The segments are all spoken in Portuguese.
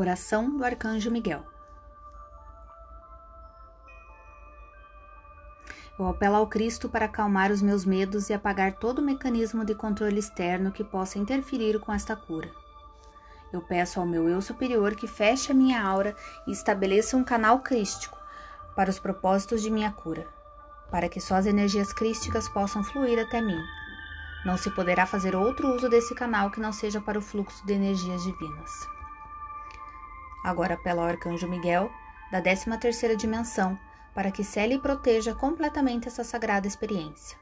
Oração do Arcanjo Miguel. Eu apelo ao Cristo para acalmar os meus medos e apagar todo o mecanismo de controle externo que possa interferir com esta cura. Eu peço ao meu eu superior que feche a minha aura e estabeleça um canal crístico para os propósitos de minha cura, para que só as energias crísticas possam fluir até mim. Não se poderá fazer outro uso desse canal que não seja para o fluxo de energias divinas. Agora apelo ao Arcanjo Miguel, da 13 terceira dimensão, para que cele e proteja completamente essa sagrada experiência.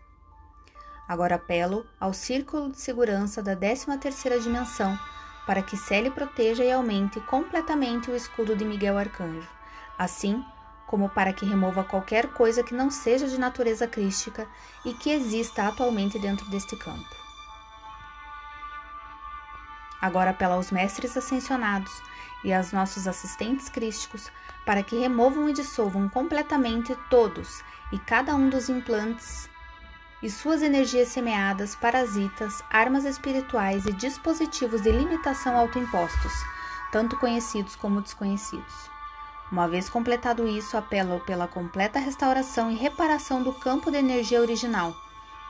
Agora apelo ao Círculo de Segurança da 13 terceira dimensão, para que cele, proteja e aumente completamente o escudo de Miguel Arcanjo, assim como para que remova qualquer coisa que não seja de natureza crística e que exista atualmente dentro deste campo. Agora apelo aos mestres ascensionados e aos nossos assistentes crísticos para que removam e dissolvam completamente todos e cada um dos implantes e suas energias semeadas, parasitas, armas espirituais e dispositivos de limitação autoimpostos, tanto conhecidos como desconhecidos. Uma vez completado isso, apelo pela completa restauração e reparação do campo de energia original,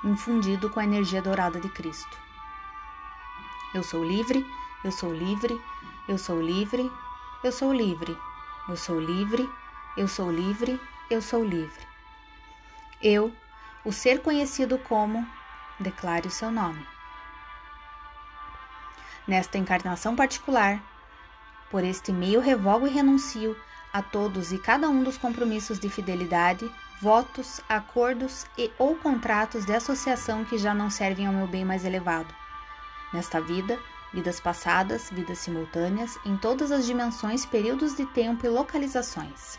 infundido com a energia dourada de Cristo. Eu sou livre, eu sou livre, eu sou livre, eu sou livre, eu sou livre, eu sou livre, eu sou livre. Eu, o ser conhecido como, declare o seu nome. Nesta encarnação particular, por este meio revogo e renuncio a todos e cada um dos compromissos de fidelidade, votos, acordos e ou contratos de associação que já não servem ao meu bem mais elevado. Nesta vida, vidas passadas, vidas simultâneas, em todas as dimensões, períodos de tempo e localizações.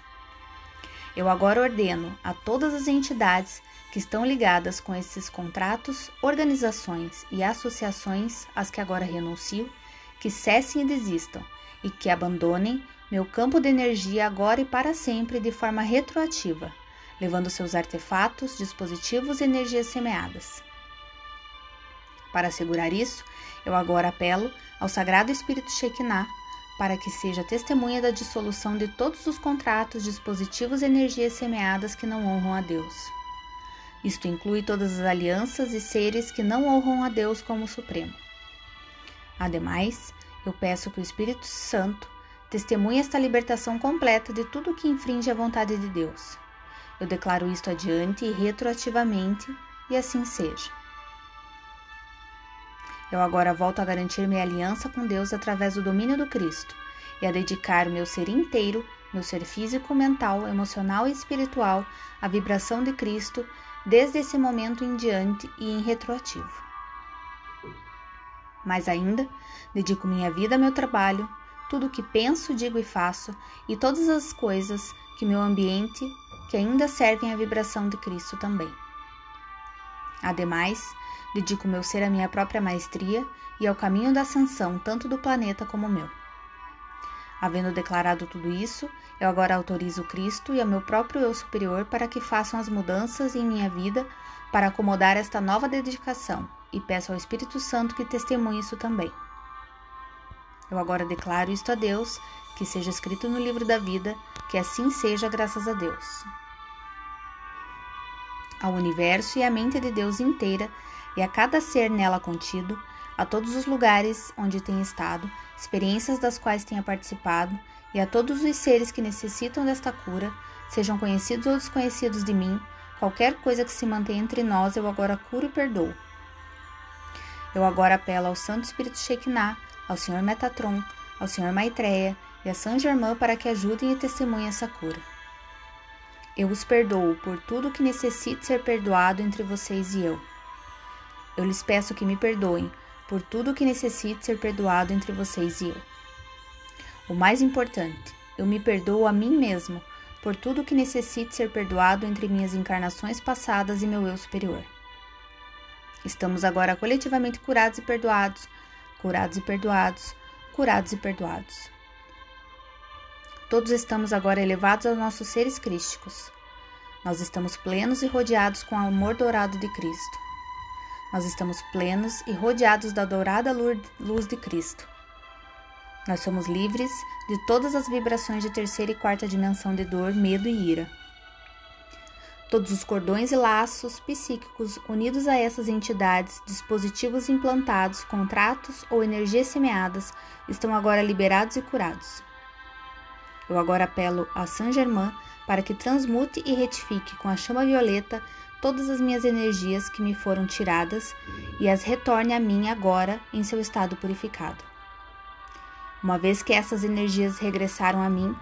Eu agora ordeno a todas as entidades que estão ligadas com esses contratos, organizações e associações às que agora renuncio, que cessem e desistam e que abandonem meu campo de energia agora e para sempre de forma retroativa, levando seus artefatos, dispositivos e energias semeadas. Para assegurar isso, eu agora apelo ao Sagrado Espírito Shekinah para que seja testemunha da dissolução de todos os contratos, dispositivos e energias semeadas que não honram a Deus. Isto inclui todas as alianças e seres que não honram a Deus como Supremo. Ademais, eu peço que o Espírito Santo testemunhe esta libertação completa de tudo que infringe a vontade de Deus. Eu declaro isto adiante e retroativamente, e assim seja. Eu agora volto a garantir minha aliança com Deus através do domínio do Cristo e a dedicar meu ser inteiro, meu ser físico, mental, emocional e espiritual à vibração de Cristo desde esse momento em diante e em retroativo. Mais ainda, dedico minha vida ao meu trabalho, tudo o que penso, digo e faço, e todas as coisas que meu ambiente que ainda servem à vibração de Cristo também. Ademais, Dedico meu ser à minha própria maestria e ao caminho da ascensão, tanto do planeta como meu. Havendo declarado tudo isso, eu agora autorizo Cristo e ao meu próprio eu superior para que façam as mudanças em minha vida para acomodar esta nova dedicação e peço ao Espírito Santo que testemunhe isso também. Eu agora declaro isto a Deus, que seja escrito no livro da vida, que assim seja, graças a Deus. Ao universo e à mente de Deus inteira e a cada ser nela contido, a todos os lugares onde tenha estado, experiências das quais tenha participado, e a todos os seres que necessitam desta cura, sejam conhecidos ou desconhecidos de mim, qualquer coisa que se mantenha entre nós, eu agora curo e perdoo. Eu agora apelo ao Santo Espírito Shekinah, ao Senhor Metatron, ao Senhor Maitreya e a Saint Germain para que ajudem e testemunhem essa cura. Eu os perdoo por tudo que necessite ser perdoado entre vocês e eu. Eu lhes peço que me perdoem por tudo o que necessite ser perdoado entre vocês e eu. O mais importante, eu me perdoo a mim mesmo por tudo o que necessite ser perdoado entre minhas encarnações passadas e meu eu superior. Estamos agora coletivamente curados e perdoados, curados e perdoados, curados e perdoados. Todos estamos agora elevados aos nossos seres crísticos. Nós estamos plenos e rodeados com o amor dourado de Cristo. Nós estamos plenos e rodeados da dourada luz de Cristo. Nós somos livres de todas as vibrações de terceira e quarta dimensão de dor, medo e ira. Todos os cordões e laços psíquicos unidos a essas entidades, dispositivos implantados, contratos ou energias semeadas estão agora liberados e curados. Eu agora apelo a Saint Germain para que transmute e retifique com a chama violeta todas as minhas energias que me foram tiradas e as retorne a mim agora em seu estado purificado. Uma vez que essas energias regressaram a mim,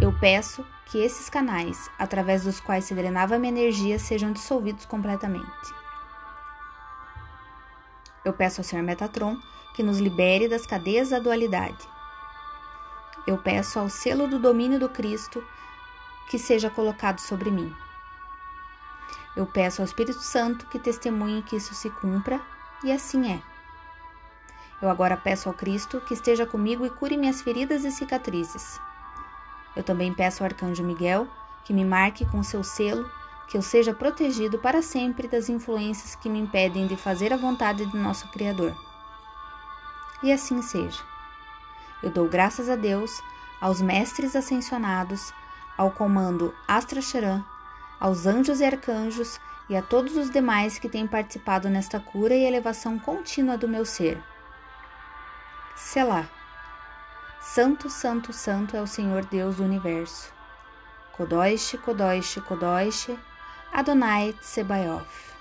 eu peço que esses canais, através dos quais se drenava minha energia, sejam dissolvidos completamente. Eu peço ao Senhor Metatron que nos libere das cadeias da dualidade. Eu peço ao selo do domínio do Cristo que seja colocado sobre mim. Eu peço ao Espírito Santo que testemunhe que isso se cumpra, e assim é. Eu agora peço ao Cristo que esteja comigo e cure minhas feridas e cicatrizes. Eu também peço ao Arcanjo Miguel que me marque com seu selo, que eu seja protegido para sempre das influências que me impedem de fazer a vontade do nosso Criador. E assim seja. Eu dou graças a Deus, aos mestres ascensionados, ao comando Astra Charan, aos anjos e arcanjos e a todos os demais que têm participado nesta cura e elevação contínua do meu ser. Selá. Santo, Santo, Santo é o Senhor Deus do universo. Kodosh, Kodosh, Kodosh, Adonai Tsebaioth.